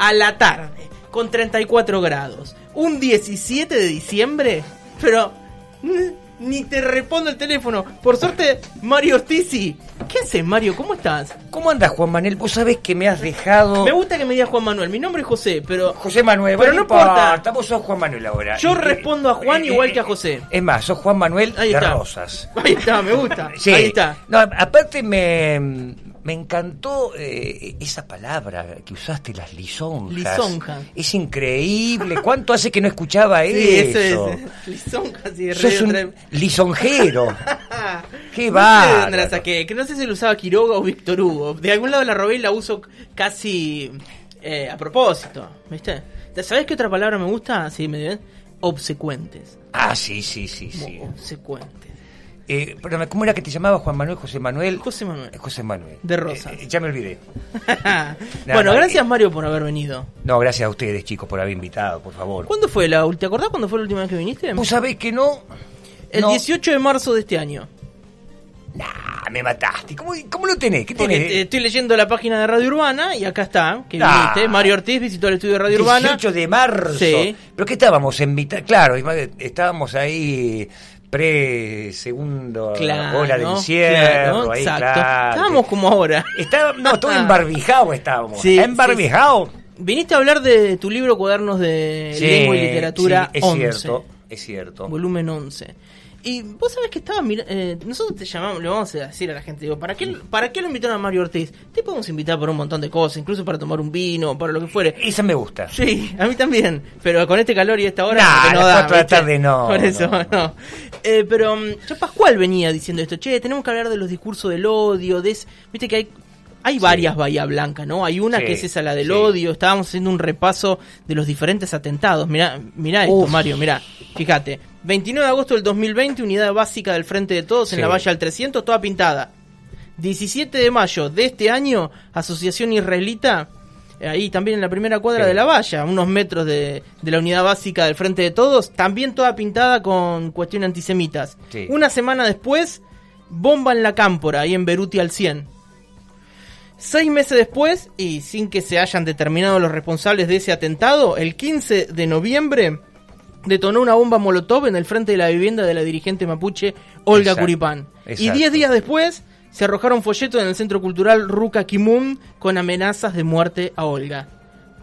a la tarde, con 34 grados, un 17 de diciembre, pero ni te respondo el teléfono. Por suerte, Mario Ortizi. ¿Qué haces, Mario? ¿Cómo estás? ¿Cómo andas, Juan Manuel? Vos sabés que me has dejado... Me gusta que me digas Juan Manuel. Mi nombre es José, pero... José Manuel, Pero no importa. Vos sos Juan Manuel ahora. Yo respondo a Juan igual que a José. Es más, sos Juan Manuel Ahí de está. Rosas. Ahí está, me gusta. Sí. Ahí está. No, aparte me, me encantó eh, esa palabra que usaste, las lisonjas. Lisonjas. Es increíble. ¿Cuánto hace que no escuchaba Sí, eso? eso es. Lisonjas y Sos un lisonjero. Qué No sé bárbaro. de dónde la saqué, que no sé si lo usaba Quiroga o Víctor Hugo. De algún lado la robé y la uso casi eh, a propósito, ¿viste? ¿Sabés qué otra palabra me gusta? Sí, me. Obsecuentes. Ah, sí, sí, sí, sí. Obsecuentes. Eh, perdóname, ¿cómo era que te llamaba Juan Manuel? José Manuel. José Manuel. Eh, José Manuel. De Rosas. Eh, ya me olvidé. bueno, no, gracias eh. Mario por haber venido. No, gracias a ustedes, chicos, por haber invitado, por favor. ¿Cuándo fue la última? ¿Te acordás cuándo fue la última vez que viniste? ¿Vos sabés que no? El No. 18 de marzo de este año. Nah, me mataste. ¿Cómo, cómo lo tenés? ¿Qué Porque tenés? te- estoy leyendo la página de Radio Urbana y acá está, que Ah. viniste. Mario Ortiz visitó el estudio de Radio Urbana. 18 de marzo. Sí. ¿Pero qué estábamos en mitad? Claro, estábamos ahí pre segundo Claro, ola del claro, ahí, exacto. claro. Estábamos como ahora. Estaba, no, todo embarbijado estábamos. Sí, embarbijado. Viniste a hablar de tu libro Cuadernos de Sí, Lengua y Literatura sí, es 11, cierto, es cierto. volumen 11. Y vos sabés que estaba mirando, nosotros te llamamos, le vamos a decir a la gente, digo, ¿para qué, ¿para qué lo invitaron a Mario Ortiz? Te podemos invitar por un montón de cosas, incluso para tomar un vino, para lo que fuere. Esa me gusta. Sí, a mí también, pero con este calor y esta hora Nah, no a las da. tarde no, Por eso, no. no. Eh, pero mm, ya Pascual venía diciendo esto, che, tenemos que hablar de los discursos del odio, de es- viste que hay hay varias Bahía Blanca, ¿no? Hay una Sí, que es esa, la del sí. odio. Estábamos haciendo un repaso de los diferentes atentados. Mirá, mirá esto, Uf. Mario, mirá. Fíjate. 29 de agosto del 2020, unidad básica del Frente de Todos en la valla al 300, toda pintada. 17 de mayo de este año, Asociación Israelita, eh, ahí también en la primera cuadra Sí. de la valla, unos metros de, de la unidad básica del Frente de Todos, también toda pintada con cuestiones antisemitas. Sí. Una semana después, bomba en la cámpora, ahí en Beruti al 100. Seis meses después, y sin que se hayan determinado los responsables de ese atentado, el 15 de noviembre detonó una bomba molotov en el frente de la vivienda de la dirigente mapuche Olga Exacto, Curipán. Y diez días después se arrojaron folletos en el centro cultural Ruca Kimun con amenazas de muerte a Olga.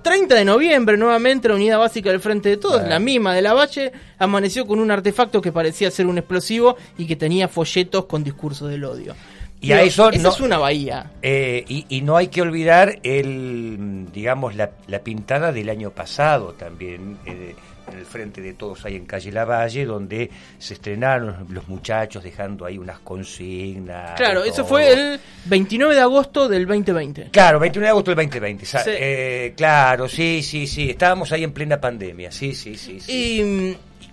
30 de noviembre, nuevamente, la unidad básica del Frente de Todos, la misma de la Valle, amaneció con un artefacto que parecía ser un explosivo y que tenía folletos con discursos del odio. Y a eso esa no- es una bahía. Eh, y, y no hay que olvidar el, digamos, la, la pintada del año pasado también, eh, en el frente de todos ahí en Calle Lavalle, donde se estrenaron los muchachos dejando ahí unas consignas. Claro, eso fue el 29 de agosto del 2020. Claro, 21 de agosto del 2020. sa- Sí. eh, claro, sí, sí, sí. Estábamos ahí en plena pandemia. Sí, sí, sí. sí.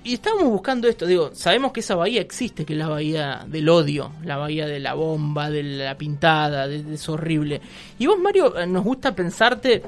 Y, y estábamos buscando esto, digo, sabemos que esa bahía existe, que es la bahía del odio, la bahía de la bomba, de la pintada, de, de eso horrible. Y vos, Mario, eh, nos gusta pensarte,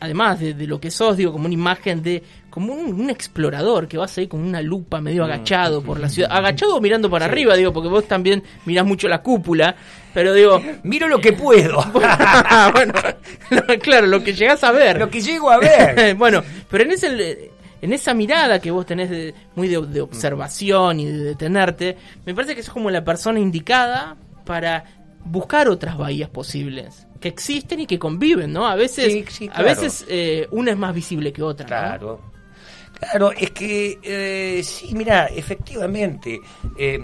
además de, de lo que sos, digo, como una imagen de, como un, un explorador que vas ahí con una lupa medio agachado por la ciudad, agachado mirando para Mm. Sí. arriba, digo, porque vos también mirás mucho la cúpula, pero digo... Miro lo que puedo. bueno, claro, lo que llegás a ver. lo que llego a ver. bueno, pero en ese en esa mirada que vos tenés de, muy de, de observación y de detenerte, me parece que sos como la persona indicada para buscar otras bahías posibles que existen y que conviven, ¿no? A veces, Sí, sí, a veces eh, una es más visible que otra. ¿no? Claro. Claro, es que eh, sí, mira, efectivamente, eh,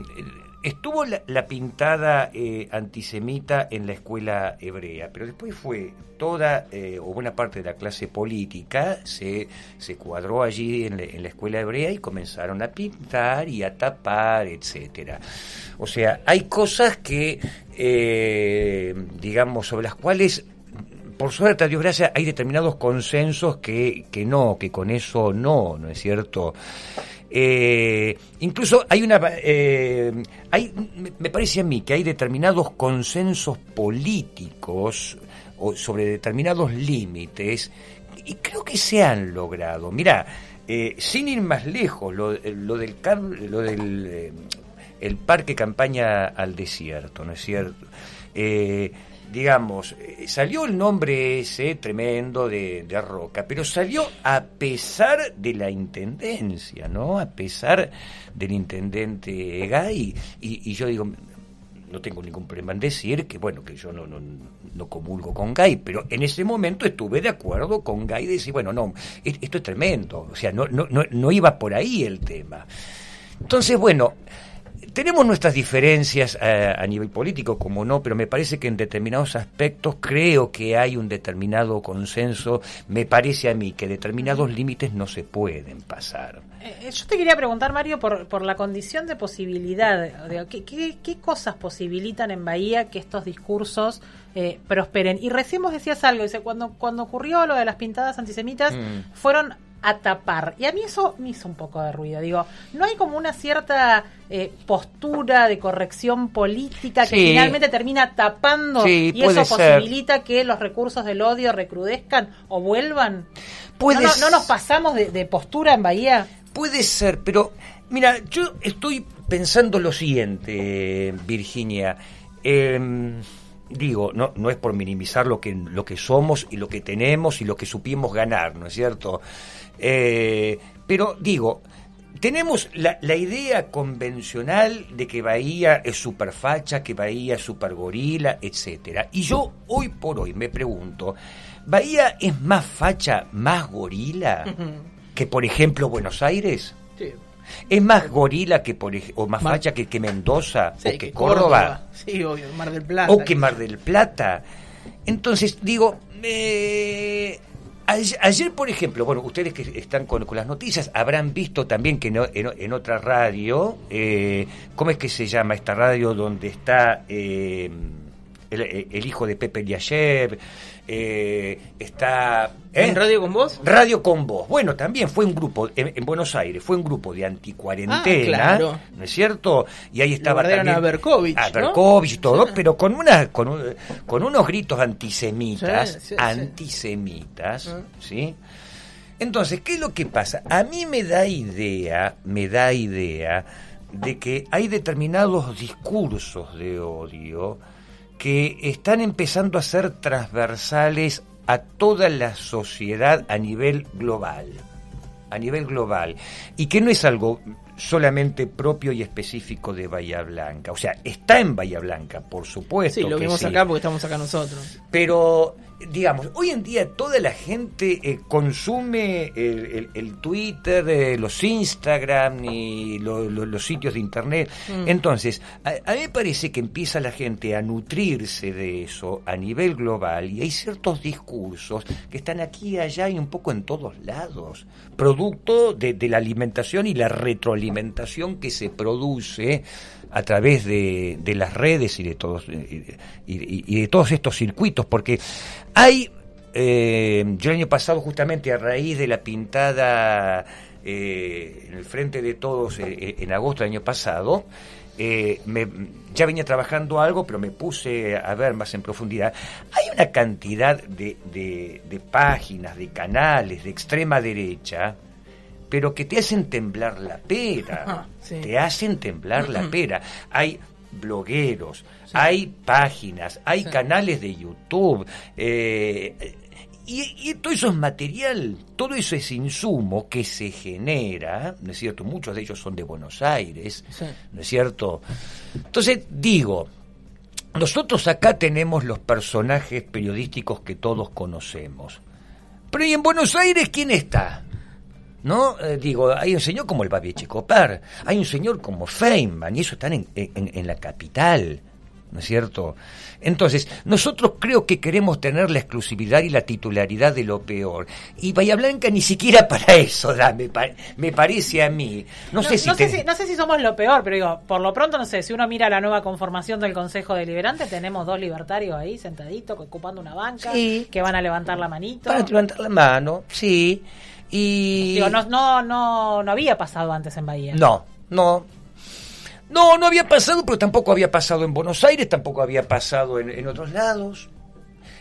estuvo la, pintada eh, antisemita en la escuela hebrea, pero después fue toda eh, o buena parte de la clase política se, se cuadró allí en la, en la escuela hebrea y comenzaron a pintar y a tapar, etcétera. O sea, hay cosas que, eh, digamos, sobre las cuales por suerte, a Dios gracias, hay determinados consensos que, que no, que con eso no, ¿no es cierto? Eh, incluso hay una... eh, hay, me- parece a mí que hay determinados consensos políticos o sobre determinados límites y creo que se han logrado. Mirá, eh, sin ir más lejos, lo, lo del, lo del eh, el parque campaña al desierto, ¿no es cierto? Eh, digamos, eh, salió el nombre ese tremendo de, de, Roca, pero salió a pesar de la intendencia, ¿no? A pesar del intendente Gay. Y, yo digo, no tengo ningún problema en decir que, bueno, que yo no, no, no, comulgo con Gay, pero en ese momento estuve de acuerdo con Gay de decir, bueno, no, esto es tremendo, o sea, no, no, no, no iba por ahí el tema. Entonces, bueno, tenemos nuestras diferencias eh, a nivel político, como no, pero me parece que en determinados aspectos creo que hay un determinado consenso. Me parece a mí que determinados límites no se pueden pasar. Eh, eh, yo te quería preguntar, Mario, por, por la condición de posibilidad. ¿qué, qué, cosas posibilitan en Bahía que estos discursos prosperen? Y recién vos decías algo, dice, cuando, cuando ocurrió lo de las pintadas antisemitas, mm. fueron a tapar. Y a mí eso me hizo un poco de ruido. Digo, no hay como una cierta eh, postura de corrección política que finalmente termina tapando y eso posibilita que los recursos del odio recrudezcan o vuelvan. ¿No, nos pasamos de, postura en Bahía? Puede ser, pero mira, yo estoy pensando lo siguiente, Virginia. Em, digo, no, no es por minimizar lo que, lo que somos y lo que tenemos y lo que supimos ganar, ¿no es cierto? Eh, pero digo, tenemos la, la, idea convencional de que Bahía es super facha, que Bahía es super gorila, etcétera. Y yo hoy por hoy me pregunto, ¿Bahía es más facha, más gorila que por ejemplo Buenos Aires? Sí. ¿Es más gorila que por o más facha que, que Mendoza o que, Córdoba? Sí, obvio, Mar del Plata. O que Mar del Plata. Entonces, digo, eh, Ayer, por ejemplo, bueno, ustedes que están con, las noticias habrán visto también que en, otra radio, eh, ¿cómo es que se llama esta radio donde está eh, el, hijo de Pepe de ayer? Eh, está... ¿En ¿eh? Radio con Vos? Radio con Vos. Bueno, también fue un grupo, en, Buenos Aires, fue un grupo de anticuarentena, ah, ¿no es cierto? Y ahí estaba también... a Berkovich, A Berkovich y todo, pero con, una, con, con unos gritos antisemitas, antisemitas, ah. ¿sí? Entonces, ¿qué es lo que pasa? A mí me da idea, me da idea de que hay determinados discursos de odio que están empezando a ser transversales a toda la sociedad a nivel global, a nivel global, y que no es algo solamente propio y específico de Bahía Blanca, o sea, está en Bahía Blanca, por supuesto. Sí, lo vimos acá porque estamos acá nosotros. Pero digamos, hoy en día toda la gente eh, consume el, Twitter, eh, los Instagram y los sitios de Internet. Mm. Entonces, a, mí me parece que empieza la gente a nutrirse de eso a nivel global y hay ciertos discursos que están aquí, allá y un poco en todos lados, producto de, de la alimentación y la retroalimentación que se produce a través de, de las redes y de todos y, de todos estos circuitos, porque hay eh, yo el año pasado justamente a raíz de la pintada eh, en el frente de todos eh, en agosto del año pasado me, ya venía trabajando algo, pero me puse a ver más en profundidad. Hay una cantidad de, de, de páginas, de canales de extrema derecha pero que te hacen temblar la pera, te hacen temblar la pera. Hay blogueros, hay páginas, hay canales de YouTube, eh, y, todo eso es material, todo eso es insumo que se genera, ¿no es cierto? Muchos de ellos son de Buenos Aires, ¿no es cierto? Entonces, digo, nosotros acá tenemos los personajes periodísticos que todos conocemos. Pero ¿y en Buenos Aires quién está? ¿No? Eh, digo, hay un señor como el Babi Checopar, hay un señor como Feynman, y eso están en, en, la capital, ¿no es cierto? Entonces, nosotros creo que queremos tener la exclusividad y la titularidad de lo peor. Y Bahía Blanca ni siquiera para eso da, me, me parece a mí. No, sé, si, no, sé si, no sé si somos lo peor, pero digo, por lo pronto, no sé, si uno mira la nueva conformación del Consejo Deliberante, tenemos dos libertarios ahí sentaditos, ocupando una banca, que van a levantar la manito. Van a levantar la mano, sí. Y... Digo, no, no, no, no había pasado antes en Bahía. No, no. No, no había pasado, pero tampoco había pasado en Buenos Aires, tampoco había pasado en, otros lados.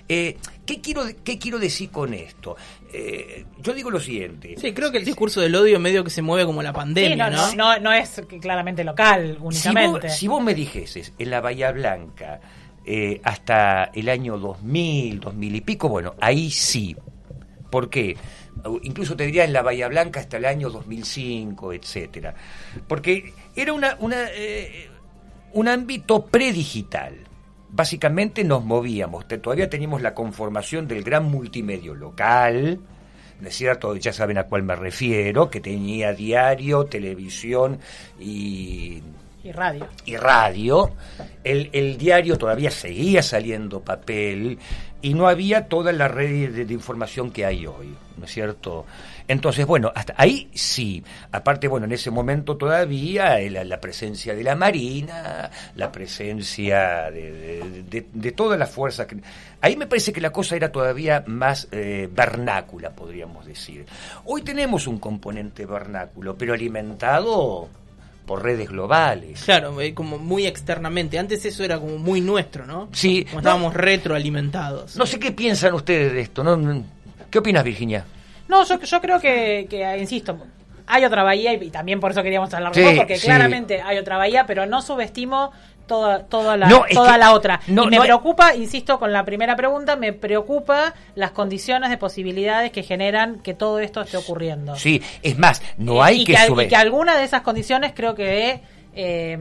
Eh, ¿qué, quiero, ¿Qué quiero decir con esto? Eh, yo digo lo siguiente. Sí, creo que el discurso del odio medio que se mueve como la pandemia, no, no, no, es claramente local únicamente. Si vos, si vos me dijeses en la Bahía Blanca eh, hasta el año 2000, 2000 y pico, bueno, ahí sí. ¿Por qué? Incluso te diría en la Bahía Blanca hasta el año 2005, etcétera. Porque era una, una eh, un ámbito predigital. Básicamente nos movíamos, todavía teníamos la conformación del gran multimedio local, ¿no es cierto? Ya saben a cuál me refiero, que tenía diario, televisión y y radio. Y radio. El, el, diario todavía seguía saliendo papel y no había toda la red de, información que hay hoy, ¿no es cierto? Entonces, bueno, hasta ahí sí. Aparte, bueno, en ese momento todavía la, la presencia de la Marina, la presencia de, todas las fuerzas. Ahí me parece que la cosa era todavía más eh, vernácula, podríamos decir. Hoy tenemos un componente vernáculo, pero alimentado por redes globales. Claro, eh, como muy externamente. Antes eso era como muy nuestro, ¿no? Sí. Como estábamos retroalimentados. No sé qué piensan ustedes de esto, ¿no? ¿Qué opinas, Virginia? No, yo, yo creo que, que, insisto, hay otra bahía y, también por eso queríamos hablar de sí, porque sí. claramente hay otra bahía, pero no subestimo toda, toda, la, No, toda que- la otra. no, y me no hay- preocupa, insisto con la primera pregunta, me preocupa las condiciones de posibilidades que generan que todo esto esté ocurriendo. Sí, es más, no hay y que, sube- y que alguna de esas condiciones creo que eh,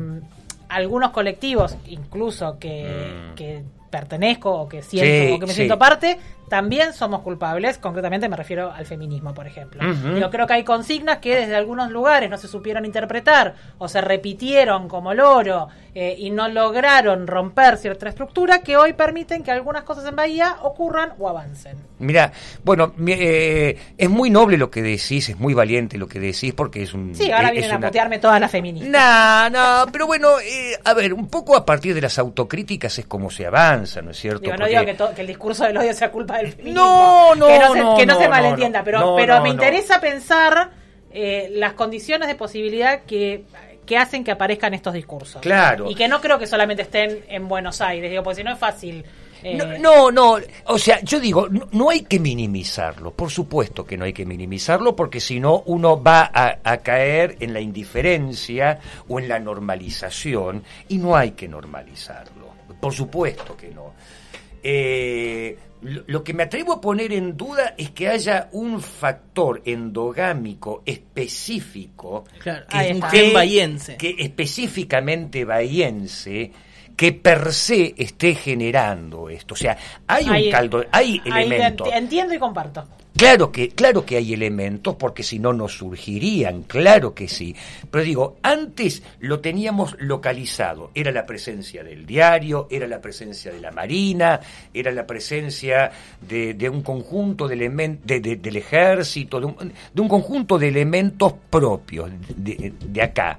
algunos colectivos, incluso que, Mm. que pertenezco o que siento Sí, o que me sí. siento parte, también somos culpables. Concretamente me refiero al feminismo, por ejemplo. Ujú. Yo creo que hay consignas que desde algunos lugares no se supieron interpretar o se repitieron como loro eh, y no lograron romper cierta estructura que hoy permiten que algunas cosas en Bahía ocurran o avancen. Mira, bueno, eh, es muy noble lo que decís, es muy valiente lo que decís, porque es un... Sí, ahora es vienen a una- putearme todas las feministas. No, no, pero bueno, eh, a ver, un poco a partir de las autocríticas es como se avanza, ¿no es cierto? Digo, no Porque- digo que, el discurso del odio sea culpa del feminismo. No, no, que no se, no, que no se malentienda, pero, me interesa pensar eh, las condiciones de posibilidad que, que hacen que aparezcan estos discursos. Claro. Y que no creo que solamente estén en Buenos Aires, digo, porque si no es fácil. eh, No, no, no, o sea, yo digo, no, no hay que minimizarlo, por supuesto que no hay que minimizarlo, porque si no uno va a, a caer en la indiferencia o en la normalización, y no hay que normalizarlo, por supuesto que no. Eh, lo, que me atrevo a poner en duda es que haya un factor endogámico específico Claro, Ahí es un está. gen bahiense. que específicamente bahiense que per se esté generando esto. O sea, hay un caldo, hay elementos. ent- Entiendo y comparto. Claro que, claro que hay elementos, porque si no, no surgirían, claro que sí. Pero digo, antes lo teníamos localizado. Era la presencia del diario, era la presencia de la Marina, era la presencia de, de un conjunto de elementos, del ejército, de un, de un conjunto de elementos propios de, de acá.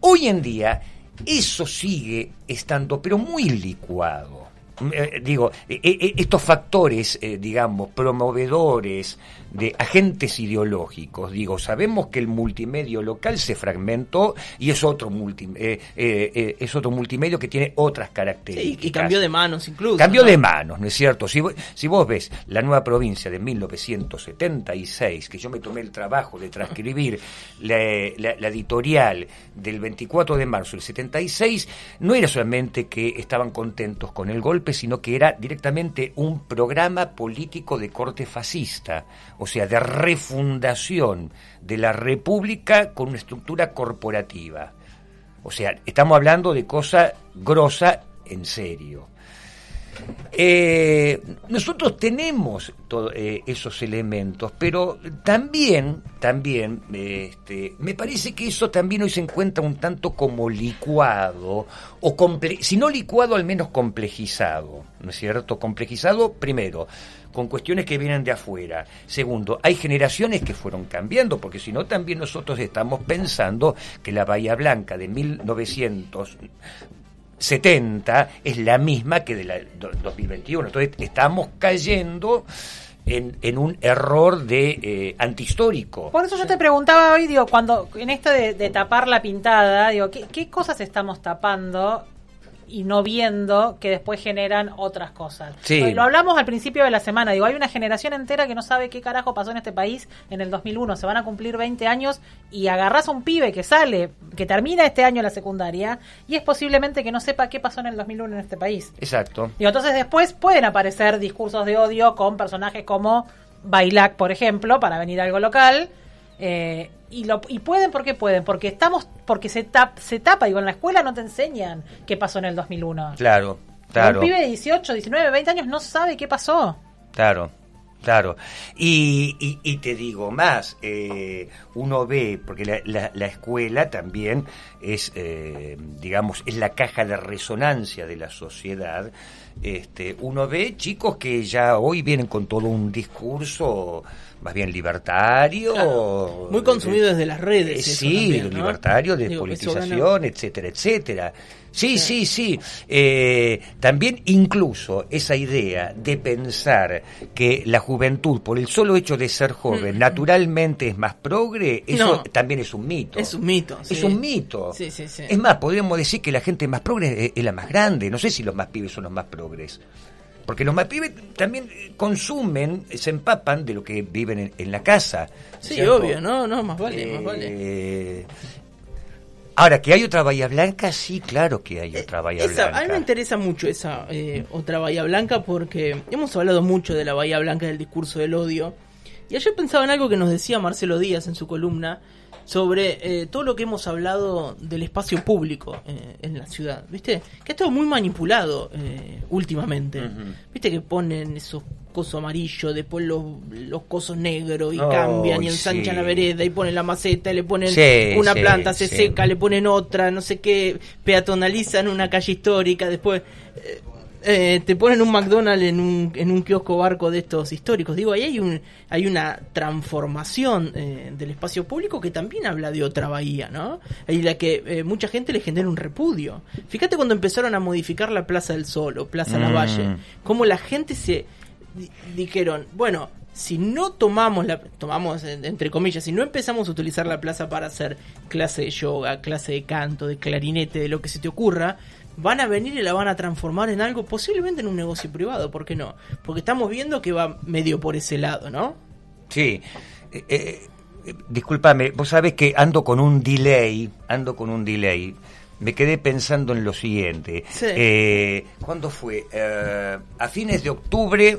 Hoy en día, eso sigue estando, pero muy licuado. Eh, digo, eh, eh, estos factores, eh, digamos, promovedores de agentes ideológicos, digo, sabemos que el multimedio local se fragmentó y es otro, multi, eh, eh, eh, es otro multimedio que tiene otras Sí, características. y cambió de manos incluso. Cambió ¿no? de manos, ¿no es cierto? Si, si vos ves la nueva provincia de 1976, que yo me tomé el trabajo de transcribir la, la- la editorial del 24 de marzo del 76, no era solamente que estaban contentos con el golpe, sino que era directamente un programa político de corte fascista, o sea, de refundación de la República con una estructura corporativa. O sea, estamos hablando de cosa grosa en serio. Eh, nosotros tenemos eh, esos elementos, pero también, también, este, me parece que eso también hoy se encuentra un tanto como licuado, o comple si no licuado, al menos complejizado, ¿no es cierto? Complejizado, primero, con cuestiones que vienen de afuera. Segundo, hay generaciones que fueron cambiando, porque si no, también nosotros estamos pensando que la Bahía Blanca de 1900 70 es la misma que de la do- 2021. Entonces estamos cayendo en, un error de eh, antihistórico. Por eso yo te preguntaba hoy, digo, cuando en esto de, tapar la pintada, digo, ¿qué, qué cosas estamos tapando? Y no viendo que después generan otras cosas. Sí. Lo hablamos al principio de la semana, digo, hay una generación entera que no sabe qué carajo pasó en este país en el 2001, se van a cumplir 20 años y agarrás a un pibe que sale, que termina este año la secundaria y es posiblemente que no sepa qué pasó en el 2001 en este país. Exacto. Digo, entonces después pueden aparecer discursos de odio con personajes como Bailac, por ejemplo, para venir a algo local. eh, y, lo, y pueden porque pueden, porque estamos, porque se, tap, se tapa, digo, en la escuela no te enseñan qué pasó en el 2001. Claro, claro. Un pibe de 18, 19, 20 años no sabe qué pasó. Claro, claro. Y, y, y te digo más, eh, uno ve, porque la, la- la escuela también es, eh, digamos, es la caja de resonancia de la sociedad. Este, uno ve chicos que ya hoy vienen con todo un discurso más bien libertario. Claro, muy consumido desde las redes Eh, sí, también, ¿no? libertario, de Digo, politización, etcétera, etcétera. Sí, sí, sí. Eh, también incluso esa idea de pensar que la juventud, por el solo hecho de ser joven, naturalmente es más progre, eso Mm. No. también es un mito. Es un mito. Es sí. un mito. Sí, sí, sí. Es más, podríamos decir que la gente más progre es, es la más grande. No sé si los más pibes son los más progres. Porque los más pibes también eh, consumen, eh, se empapan de lo que viven en, en la casa. Sí, ¿cierto? obvio, no, no, más vale, más vale. Eh, Ahora, que hay otra Bahía Blanca, sí, claro que hay otra Bahía Esa- Blanca. a mí me interesa mucho esa eh, otra Bahía Blanca porque hemos hablado mucho de la Bahía Blanca del discurso del odio. Y ayer pensaba en algo que nos decía Marcelo Díaz en su columna sobre eh, todo lo que hemos hablado del espacio público eh, en la ciudad. ¿Viste? Que ha estado muy manipulado eh, últimamente. ¿Viste que ponen esos cosos amarillos, después los, los cosos negros y Oh, cambian y ensanchan sí. la vereda y ponen la maceta y le ponen Sí, una sí, planta, se seca, le ponen otra, no sé qué, peatonalizan una calle histórica, después eh, te ponen un McDonald's en un, en un kiosco barco de estos históricos. Digo, ahí hay, un, hay una transformación eh, del espacio público que también habla de otra bahía, ¿no? Y la que eh, mucha gente le genera un repudio. Fíjate cuando empezaron a modificar la Plaza del Sol o Plaza Mm. Lavalle, cómo la gente se di- dijeron, bueno, si no tomamos la tomamos en- entre comillas, si no empezamos a utilizar la plaza para hacer clase de yoga, clase de canto, de clarinete, de lo que se te ocurra, van a venir y la van a transformar en algo posiblemente en un negocio privado, ¿por qué no? Porque estamos viendo que va medio por ese lado, ¿no? Sí. Eh, eh, eh, discúlpame, vos sabés que ando con un delay, ando con un delay. Me quedé pensando en lo siguiente. Sí. Eh, ¿Cuándo fue? Eh, a fines de octubre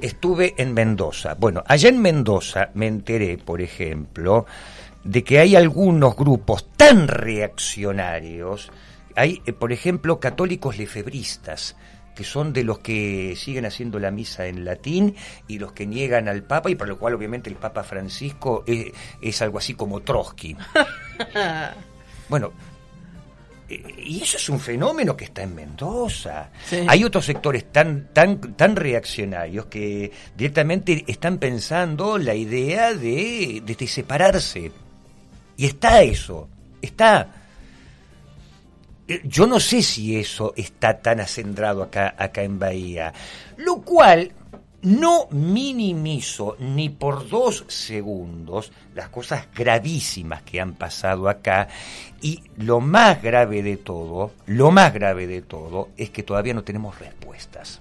estuve en Mendoza. Bueno, allá en Mendoza me enteré, por ejemplo, de que hay algunos grupos tan reaccionarios. Hay, eh, por ejemplo, católicos lefebristas que son de los que siguen haciendo la misa en latín y los que niegan al Papa, y por lo cual obviamente el Papa Francisco es, es algo así como Trotsky. Bueno, eh, y eso es un fenómeno que está en Mendoza. Sí. Hay otros sectores tan, tan, tan reaccionarios que directamente están pensando la idea de, de- de separarse. Y está eso, está. Eh, Yo no sé si eso está tan acendrado acá, acá en Bahía. Lo cual no minimizo ni por dos segundos las cosas gravísimas que han pasado acá. Y lo más grave de todo, lo más grave de todo, es que todavía no tenemos respuestas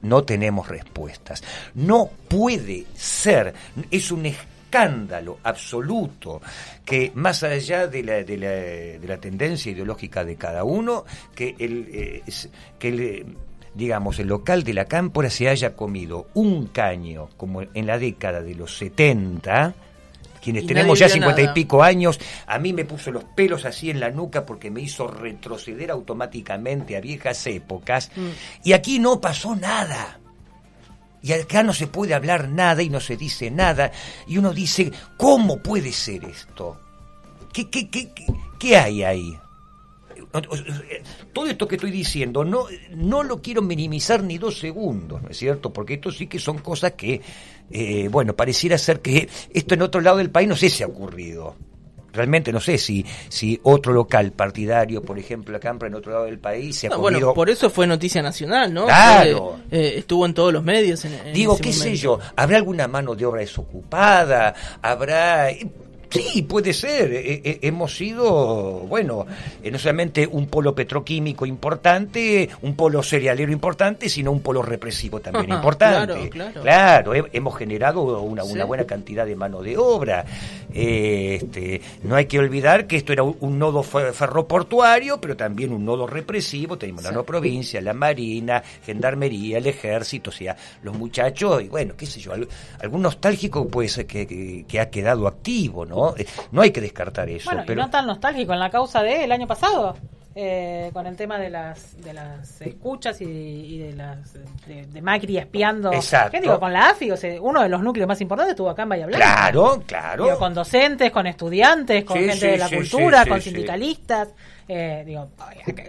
no tenemos respuestas. No puede ser, es un escándalo absoluto que más allá de la, de la, de la tendencia ideológica de cada uno, que el, eh, que el, digamos, el local de la cámpora se haya comido un caño como en la década de los 70, quienes Y tenemos ya cincuenta y pico años, a mí me puso los pelos así en la nuca porque me hizo retroceder automáticamente a viejas épocas. Mm. Y aquí no pasó nada. Y acá no se puede hablar nada y no se dice nada. Y uno dice, ¿cómo puede ser esto? ¿Qué, qué, qué, qué, hay ahí? Todo esto que estoy diciendo no, no lo quiero minimizar ni dos segundos, ¿no es cierto? Porque esto sí que son cosas que, eh, bueno, pareciera ser que esto en otro lado del país no sé si ha ocurrido. Realmente no sé si, si otro local partidario, por ejemplo, la Campra en otro lado del país se ha No, comido... bueno, por eso fue noticia nacional, ¿no? Claro. Fue, eh, estuvo en todos los medios. En, en Digo, qué sé yo, ¿habrá alguna mano de obra desocupada? ¿Habrá...? Sí, puede ser. Eh, eh, hemos sido, bueno, eh, no solamente un polo petroquímico importante, un polo cerealero importante, sino un polo represivo también importante. Claro, claro. hemos generado una, una buena cantidad de mano de obra. este, no hay que olvidar que esto era un, nodo ferroportuario, pero también un nodo represivo. Tenemos la no provincia, la marina, gendarmería, el ejército, o sea, los muchachos, y bueno, qué sé yo, algún nostálgico puede ser que, que ha quedado activo, ¿no? ¿No? hay que descartar eso. Bueno, pero... no tan nostálgico en la causa del el año pasado. Eh, con el tema de las de las escuchas y, de las de, Macri espiando Exacto. digo? con la AFI uno de los núcleos más importantes estuvo acá en Bahía Blanca claro claro con docentes con estudiantes con gente de la cultura con sindicalistas eh, digo,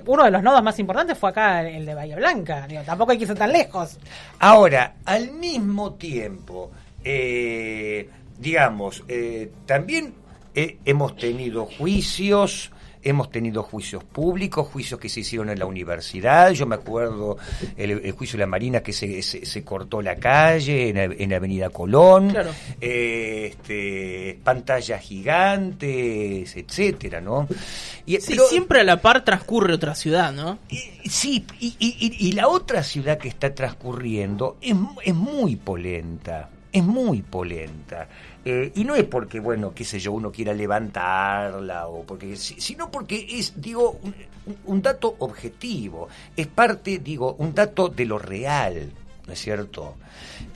uno de los nodos más importantes fue acá el de Bahía Blanca digo, tampoco hay que irse tan lejos ahora al mismo tiempo eh, digamos, eh, también eh, hemos tenido juicios, hemos tenido juicios públicos, juicios que se hicieron en la universidad. Yo me acuerdo el, juicio de la Marina que se, se, cortó la calle en, Avenida Colón, eh, este, pantallas gigantes, etcétera, ¿no? Y, siempre a la par transcurre otra ciudad, ¿no? sí, y, y, la otra ciudad que está transcurriendo es, es muy polenta es muy polenta. Eh, y no es porque, bueno, qué sé yo, uno quiera levantarla, o porque, sino porque es, digo, un, dato objetivo, es parte, digo, un dato de lo real, ¿no es cierto?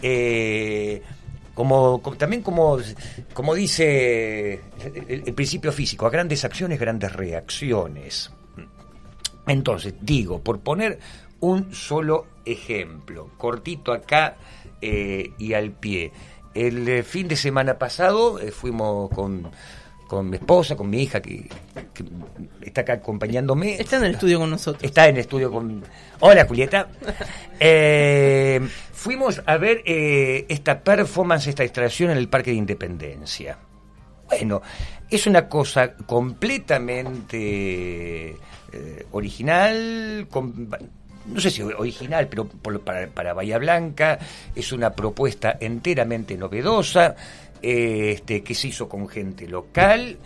Eh, como, también como, como dice el, principio físico, a grandes acciones, grandes reacciones. Entonces, digo, por poner un solo ejemplo, cortito acá eh, y al pie. El eh, fin de semana pasado eh, fuimos con, con mi esposa, con mi hija que, está acá acompañándome. Está en el estudio con nosotros. Está en el estudio con... Hola Julieta. fuimos a ver esta performance, esta extracción en el Parque de Independencia. Bueno, es una cosa completamente original, con, no sé si original, pero para, para, Bahía Blanca es una propuesta enteramente novedosa, eh, este, que se hizo con gente local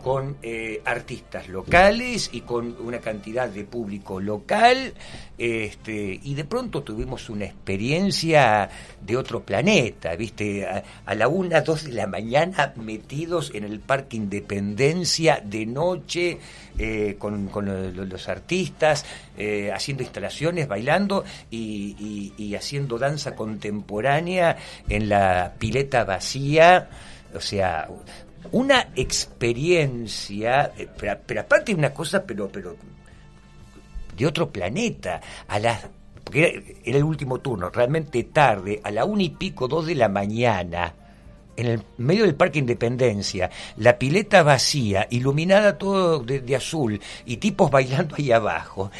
con eh, artistas locales y con una cantidad de público local, este, y de pronto tuvimos una experiencia de otro planeta, ¿viste? A, la una, dos de la mañana metidos en el Parque Independencia de noche eh, con, los, artistas, eh, haciendo instalaciones, bailando y, y haciendo danza contemporánea en la pileta vacía. O sea, una experiencia, eh, pero, aparte de una cosa, pero, pero de otro planeta, a las porque era, el último turno, realmente tarde, a la una y pico, dos de la mañana, en el medio del Parque Independencia, la pileta vacía, iluminada todo de azul, y tipos bailando ahí abajo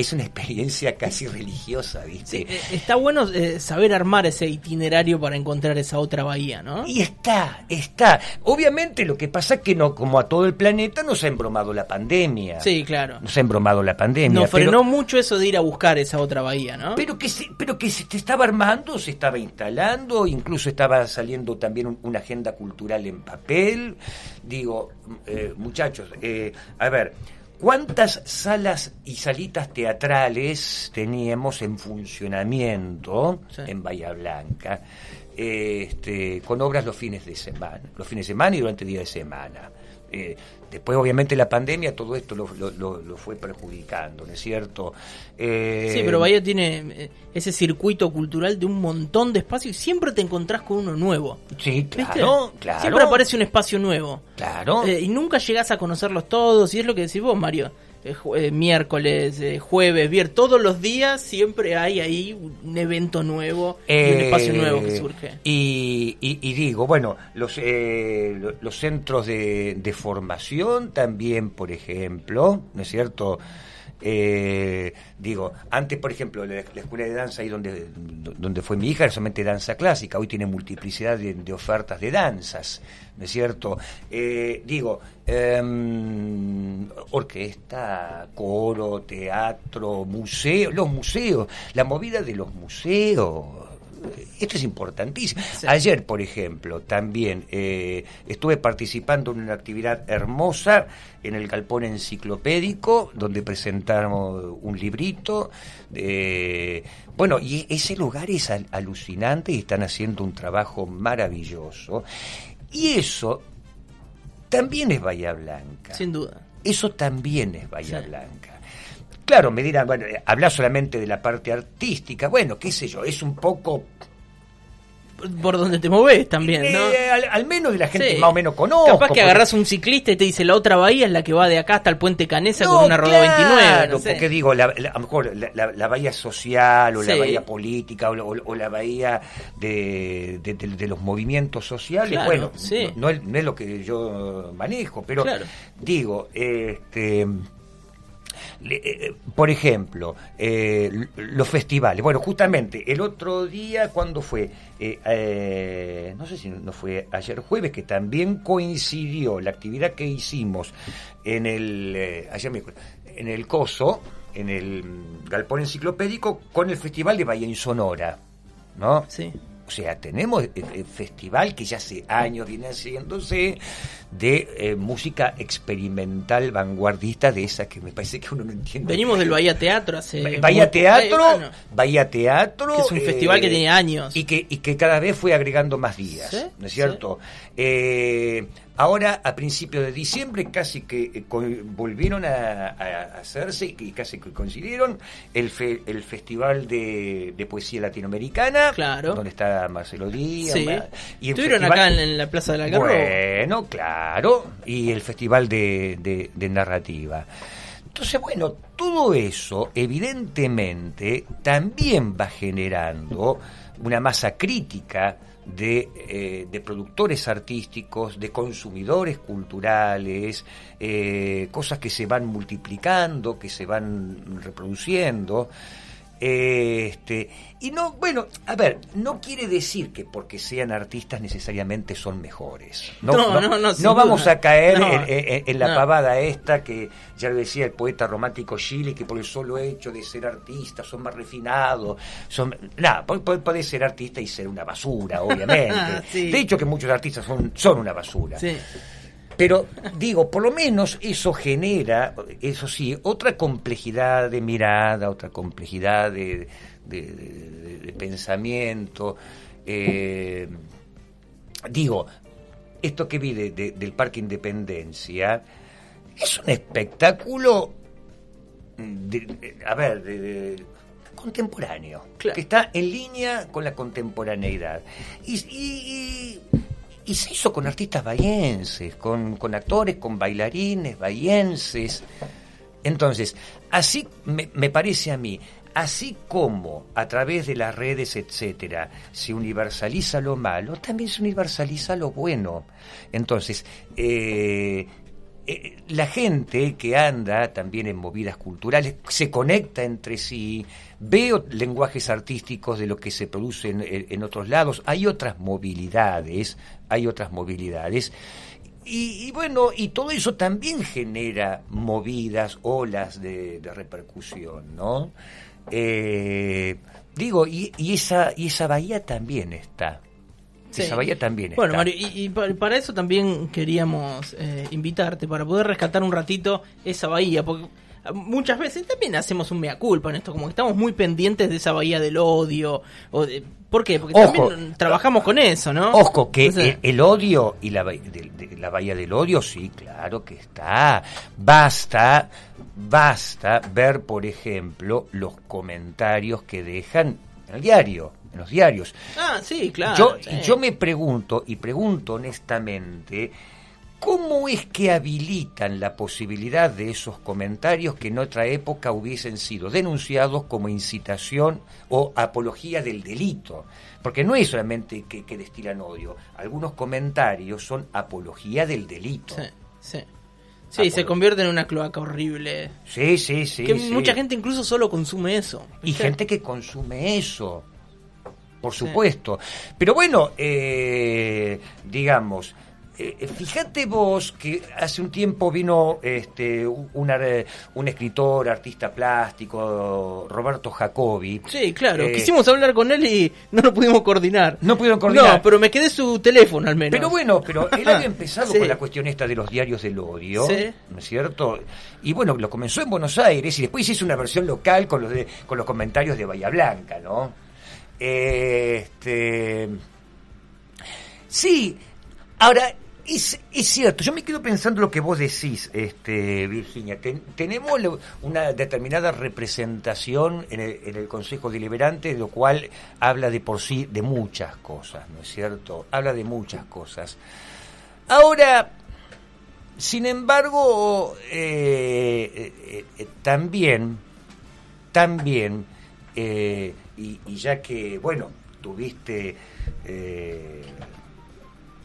es una experiencia casi religiosa, ¿viste? Eh, está bueno eh, saber armar ese itinerario para encontrar esa otra bahía, ¿no? Y está, está. Obviamente lo que pasa es que no, como a todo el planeta nos ha embromado la pandemia. Sí, claro. Nos ha embromado la pandemia. Nos frenó mucho eso de ir a buscar esa otra bahía, ¿no? Pero que se, pero que se estaba armando, se estaba instalando, incluso estaba saliendo también una agenda cultural en papel. Digo, eh, muchachos, a ver ¿Cuántas salas y salitas teatrales teníamos en funcionamiento en Bahía Blanca? Este, con obras los fines de semana, los fines de semana y durante el día de semana. Eh, después, obviamente, la pandemia todo esto lo, lo, fue perjudicando, ¿no es cierto? Eh, sí, pero Bahía tiene eh, ese circuito cultural de un montón de espacios y siempre te encontrás con uno nuevo. Sí, claro, claro. Siempre aparece un espacio nuevo. Claro. y nunca llegás a conocerlos todos, y es lo que decís vos, Mario. Eh, eh, miércoles, eh, jueves, viernes, todos los días siempre hay ahí un evento nuevo un espacio nuevo que surge. Y, digo, bueno, los, los centros de, de, formación también, por ejemplo, ¿no es cierto? Eh, digo, antes, por ejemplo, la, escuela de danza ahí donde, donde fue mi hija era solamente danza clásica, hoy tiene multiplicidad de, ofertas de danzas, ¿no es cierto? Eh, digo, em, orquesta, coro, teatro, museo, los museos, la movida de los museos, esto es importantísimo. Ayer, por ejemplo, también eh, estuve participando en una actividad hermosa en el Galpón Enciclopédico, donde presentamos un librito. bueno, y ese lugar es alucinante y están haciendo un trabajo maravilloso. Y eso también es Bahía Blanca. Sin duda. Eso también es Bahía Blanca. Claro, me dirán, bueno, habla solamente de la parte artística. Bueno, qué sé yo, es un poco por donde te moves también, ¿no? Eh, al, menos de la gente más o menos conozco. Capaz que agarras un ciclista y te dice la otra bahía es la que va de acá hasta el puente Canesa con una rueda 29. No porque digo, la, a lo mejor la, bahía social o la bahía política o, la bahía de, los movimientos sociales, bueno, no, es, no, es, lo que yo manejo, pero digo, este eh, eh, por ejemplo, eh, los festivales. Bueno, justamente el otro día, cuando fue? no sé si no fue ayer jueves, que también coincidió la actividad que hicimos en el, ayer en el COSO, en el Galpón Enciclopédico, con el Festival de Bahía Sonora. ¿No? Sí. O sea, tenemos el festival que ya hace años viene haciéndose de eh, música experimental vanguardista de esa que me parece que uno no entiende. Venimos del Bahía Teatro hace Bahía Teatro, Bahía Teatro, que es un festival que eh, tiene años. y que y que cada vez fue agregando más días, ¿no es cierto? Eh, Ahora, a principios de diciembre, casi que eh, volvieron a, hacerse y casi que coincidieron el, el Festival de, Poesía Latinoamericana, claro. donde está Marcelo Díaz. Y Estuvieron acá en, la Plaza de la Guerra. Bueno, claro. Y el Festival de, de Narrativa. Entonces, bueno, todo eso evidentemente también va generando una masa crítica eh, de, productores artísticos, de consumidores culturales, eh, cosas que se van multiplicando, que se van reproduciendo. Este, y no, bueno, a ver, no quiere decir que porque sean artistas necesariamente son mejores. No, no, no, no, vamos a caer en, la pavada esta que ya lo decía el poeta romántico Chile, que por el solo hecho de ser artista son más refinados. Son, nada, puede, ser artista y ser una basura, obviamente. De hecho que muchos artistas son, son una basura. Sí. Pero digo, por lo menos eso genera, eso sí, otra complejidad de mirada, otra complejidad de, pensamiento. Eh, digo, esto que vi del Parque Independencia es un espectáculo, a ver, contemporáneo, que está en línea con la contemporaneidad. y y se hizo con artistas bahienses, con, con actores, con bailarines bahienses. Entonces, así me, me, parece a mí, así como a través de las redes, etcétera, se universaliza lo malo, también se universaliza lo bueno. Entonces, eh, eh, la gente que anda también en movidas culturales se conecta entre sí, veo lenguajes artísticos de lo que se produce en, otros lados, hay otras movilidades, hay otras movilidades. Y, bueno, y todo eso también genera movidas, olas de, repercusión, ¿no? Eh, digo, y, y, esa, y esa bahía también está. Esa bahía también Bueno, Mario, y, para eso también queríamos eh, invitarte, para poder rescatar un ratito esa bahía, porque muchas veces también hacemos un mea culpa en esto, como que estamos muy pendientes de esa bahía del odio. O de, ¿Por qué? Porque también trabajamos con eso, ¿no? Ojo, que el, odio y la, la bahía del odio, sí, claro que está. Basta, basta ver, por ejemplo, los comentarios que dejan en el diario en los diarios. Ah, sí, claro. Yo, yo me pregunto, y pregunto honestamente, ¿cómo es que habilitan la posibilidad de esos comentarios que en otra época hubiesen sido denunciados como incitación o apología del delito? Porque no es solamente que, destilan odio, algunos comentarios son apología del delito. Sí, sí. Sí, se convierte en una cloaca horrible. Sí, sí, sí. Que mucha gente incluso solo consume eso. Y gente que consume eso por supuesto. Pero bueno, eh, digamos, eh, fíjate vos que hace un tiempo vino este, una, un escritor, artista plástico, Roberto Jacobi. Sí, claro. Eh, Quisimos hablar con él y no lo pudimos coordinar. No pudieron coordinar. No, pero me quedé su teléfono al menos. Pero bueno, pero él había empezado con la cuestión esta de los diarios del odio, ¿no es cierto? Y bueno, lo comenzó en Buenos Aires y después hizo una versión local con los, de, con los comentarios de Bahía Blanca, ¿no? Este... Sí, ahora es, cierto, yo me quedo pensando lo que vos decís, este, Virginia. tenemos una determinada representación en el, Consejo Deliberante, lo cual habla de por sí de muchas cosas, ¿no es cierto? Habla de muchas cosas. Ahora, sin embargo, eh, eh, eh, también, también, y, y, ya que, bueno, tuviste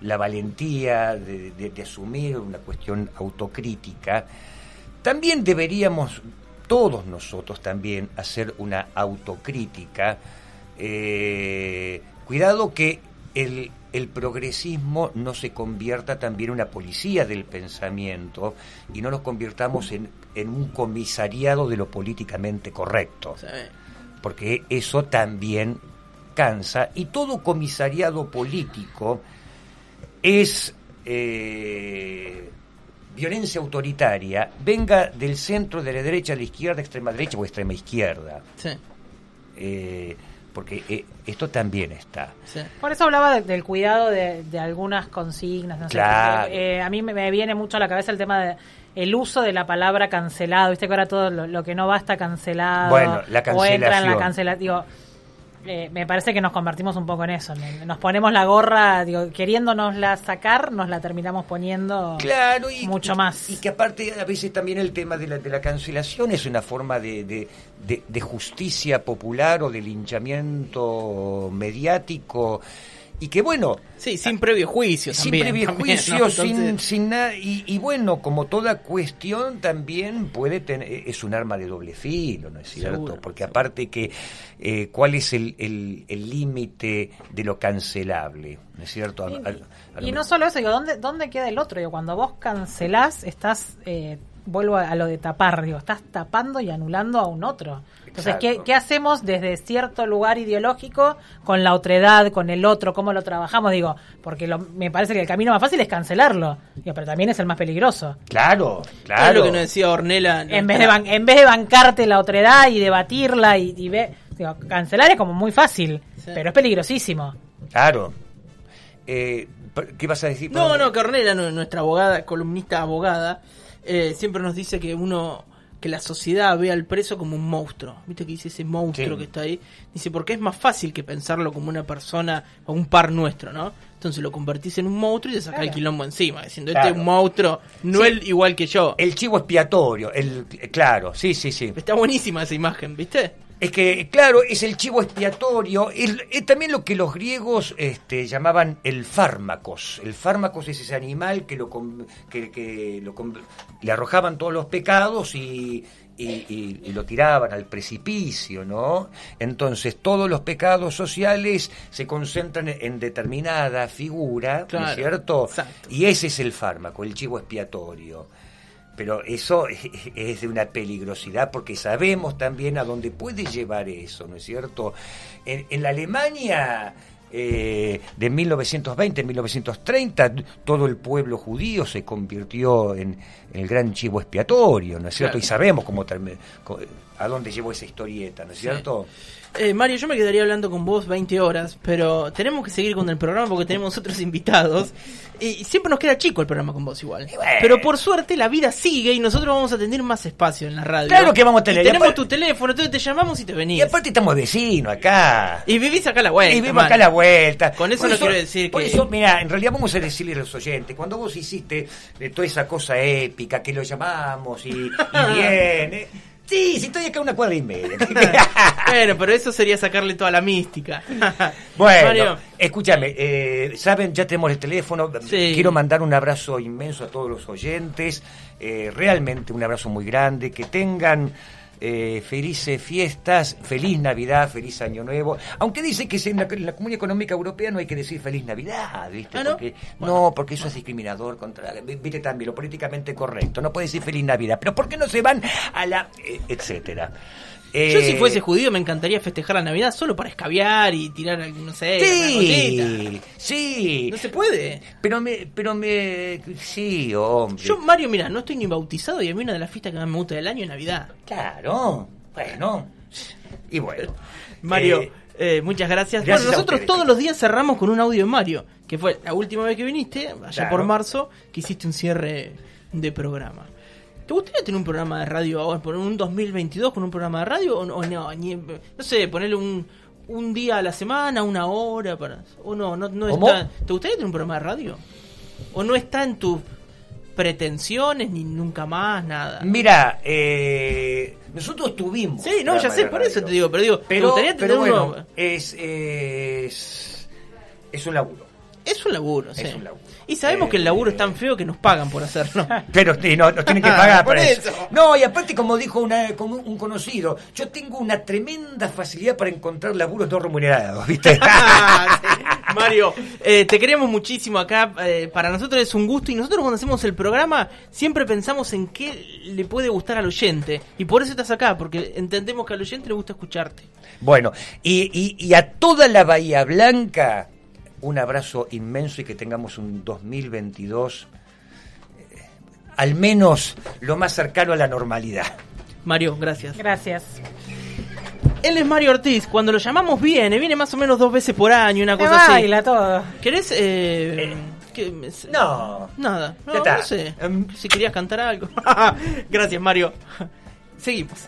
la valentía de, asumir una cuestión autocrítica, también deberíamos todos nosotros también hacer una autocrítica. Eh, cuidado que el, progresismo no se convierta también en una policía del pensamiento y no nos convirtamos en, en un comisariado de lo políticamente correcto. Porque eso también cansa y todo comisariado político es eh, violencia autoritaria, venga del centro, de la derecha, de la izquierda, extrema derecha o extrema izquierda. Sí. Eh, porque eh, esto también está. Por eso hablaba del cuidado de, algunas consignas. No a mí me, viene mucho a la cabeza el tema de el uso de la palabra cancelado. Viste que ahora todo lo, que no va está cancelado. Bueno, la cancelación. O entra en la cancelación. Eh, me parece que nos convertimos un poco en eso. Nos ponemos la gorra, digo, queriéndonosla sacar, nos la terminamos poniendo claro, mucho más. Y que aparte a veces también el tema de la, de la cancelación es una forma de, de, de justicia popular o de linchamiento mediático y que bueno sí sin previo juicio sin previo juicio sin, sin nada. Y, bueno como toda cuestión también puede tener es un arma de doble filo no es cierto porque aparte que eh, cuál es el límite de lo cancelable no es cierto y, no solo eso digo dónde dónde queda el otro digo cuando vos cancelás estás eh, vuelvo a lo de tapar, digo, estás tapando y anulando a un otro. Entonces, ¿qué, ¿qué, hacemos desde cierto lugar ideológico con la otredad, con el otro? ¿Cómo lo trabajamos? Digo, porque me parece que el camino más fácil es cancelarlo, digo, pero también es el más peligroso. Claro, claro. lo que nos decía Ornella. En, vez de en vez de bancarte la otredad y debatirla y, y digo, cancelar es como muy fácil, pero es peligrosísimo. Claro. Eh, ¿Qué vas a decir? No, no, que Ornella, nuestra abogada, columnista abogada, eh, siempre nos dice que uno que la sociedad ve al preso como un monstruo. ¿Viste que dice ese monstruo que está ahí? Dice, porque es más fácil que pensarlo como una persona o un par nuestro, ¿no? Entonces lo convertís en un monstruo y te sacás el quilombo encima, diciendo, este es un monstruo, no él igual que yo. El chivo expiatorio, el claro, sí, sí, sí. Está buenísima esa imagen, ¿viste? Es que, claro, es el chivo expiatorio, es, también lo que los griegos este, llamaban el fármacos. El fármacos es ese animal que, lo, que, lo, le arrojaban todos los pecados y, y, lo tiraban al precipicio, ¿no? Entonces todos los pecados sociales se concentran en determinada figura, ¿no es cierto? Y ese es el fármaco, el chivo expiatorio pero eso es de una peligrosidad porque sabemos también a dónde puede llevar eso, ¿no es cierto? En, la Alemania eh, de 1920, 1930, todo el pueblo judío se convirtió en, el gran chivo expiatorio, ¿no es cierto? Y sabemos cómo, a dónde llevó esa historieta, ¿no es cierto? Eh, Mario, yo me quedaría hablando con vos 20 horas, pero tenemos que seguir con el programa porque tenemos otros invitados. Y siempre nos queda chico el programa con vos igual. Pero por suerte la vida sigue y nosotros vamos a tener más espacio en la radio. Claro que vamos a tener. tenemos tu teléfono, entonces te llamamos y te venís. Y aparte estamos vecinos acá. Y vivís acá a la vuelta. Y vivimos acá a la vuelta. Con eso no quiero decir por eso, mira, en realidad vamos a decirle a los oyentes, cuando vos hiciste de toda esa cosa épica que lo llamamos y, y viene Sí, sí, estoy acá una cuadra y media. bueno, pero eso sería sacarle toda la mística. bueno, escúchame, eh, saben, ya tenemos el teléfono. Quiero mandar un abrazo inmenso a todos los oyentes. Eh, realmente un abrazo muy grande. Que tengan eh, felices fiestas, feliz Navidad, feliz Año Nuevo. Aunque dice que en la, en la Comunidad Económica Europea no hay que decir feliz Navidad, ¿viste? ¿Ah, no? Porque, no, porque eso es discriminador contra, viste también, lo políticamente correcto. No puede decir feliz Navidad. Pero ¿por qué no se van a la. eh, etcétera? Yo Eh, si fuese judío me encantaría festejar la Navidad solo para escabiar y tirar, no sé, Sí, cosita. sí. No se puede. Pero me, pero me, sí, hombre. Yo, Mario, mira, no estoy ni bautizado y a mí una de las fiestas que más me gusta del año es Navidad. Claro, bueno. Y bueno. Mario, eh, eh, muchas gracias. gracias bueno, nosotros todos los días cerramos con un audio de Mario, que fue la última vez que viniste, allá Claro. por marzo, que hiciste un cierre de programa. ¿Te gustaría tener un programa de radio ahora, por un 2022 con un programa de radio? ¿O no? o no, Ni- no sé, ponerle un, un día a la semana, una hora, para o no, no, está. ¿Te gustaría tener un programa de radio? ¿O no está en tus pretensiones, ni nunca más, nada? Mira, eh, nosotros tuvimos. Sí, no, ya sé, por eso te digo, pero digo, ¿te Pero, gustaría pero tener uno? bueno, es, es, es un laburo. Es un laburo, sí. Es un laburo. Y sabemos Eh, que el laburo es tan feo que nos pagan por hacerlo. Pero sí, no, nos tienen que pagar Por para eso. eso. No, y aparte, como dijo una, como un conocido, yo tengo una tremenda facilidad para encontrar laburos no remunerados, ¿viste? Sí. Mario, eh, te queremos muchísimo acá. eh, para nosotros es un gusto y nosotros cuando hacemos el programa siempre pensamos en qué le puede gustar al oyente. Y por eso estás acá, porque entendemos que al oyente le gusta escucharte. Bueno, y, y, y a toda la Bahía Blanca, un abrazo inmenso y que tengamos un 2022 eh, al menos lo más cercano a la normalidad. Mario, gracias. Gracias. Él es Mario Ortiz. Cuando lo llamamos viene, viene más o menos dos veces por año, una cosa así. baila todo. ¿Querés? Eh, que- No. Nada, no, Ya está. no sé. Em, si querías cantar algo. Gracias, Mario. Seguimos.